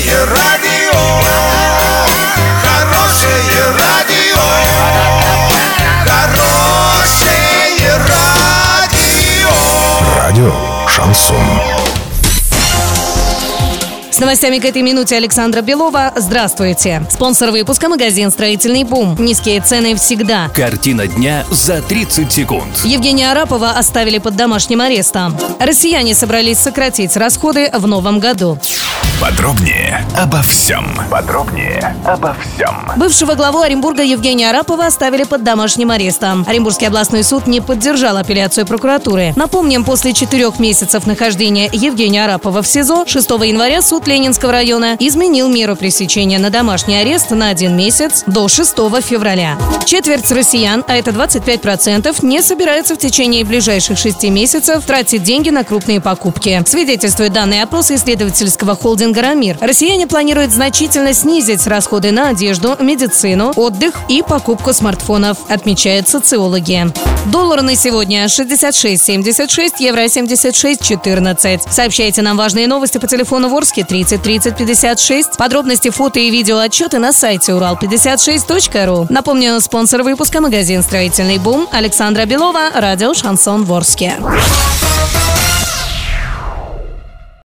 Хорошее радио, хорошее радио, хорошее радио. Радио Шансон. С новостями к этой минуте Александра Белова. Здравствуйте. Спонсор выпуска – магазин «Строительный бум». Низкие цены всегда. Картина дня за 30 секунд. Евгения Арапова оставили под домашним арестом. Россияне собрались сократить расходы в новом году. Подробнее обо всем. Подробнее обо всем. Бывшего главу Оренбурга Евгения Арапова оставили под домашним арестом. Оренбургский областной суд не поддержал апелляцию прокуратуры. Напомним, после четырех месяцев нахождения Евгения Арапова в СИЗО 6 января суд Ленинского района изменил меру пресечения на домашний арест на один месяц до 6 февраля. Четверть россиян, а это 25%, не собираются в течение ближайших шести месяцев тратить деньги на крупные покупки. Свидетельствует данный опрос исследовательского холдинга «Рамир». Россияне планируют значительно снизить расходы на одежду, медицину, отдых и покупку смартфонов, отмечают социологи. Доллар на сегодня 66.76, евро 76.14. Сообщайте нам важные новости по телефону Ворске 30 30 56. Подробности, фото и видео отчеты на сайте урал56.ру. Напомню, спонсор выпуска магазин «Строительный бум» Александра Белова, радио «Шансон Ворске».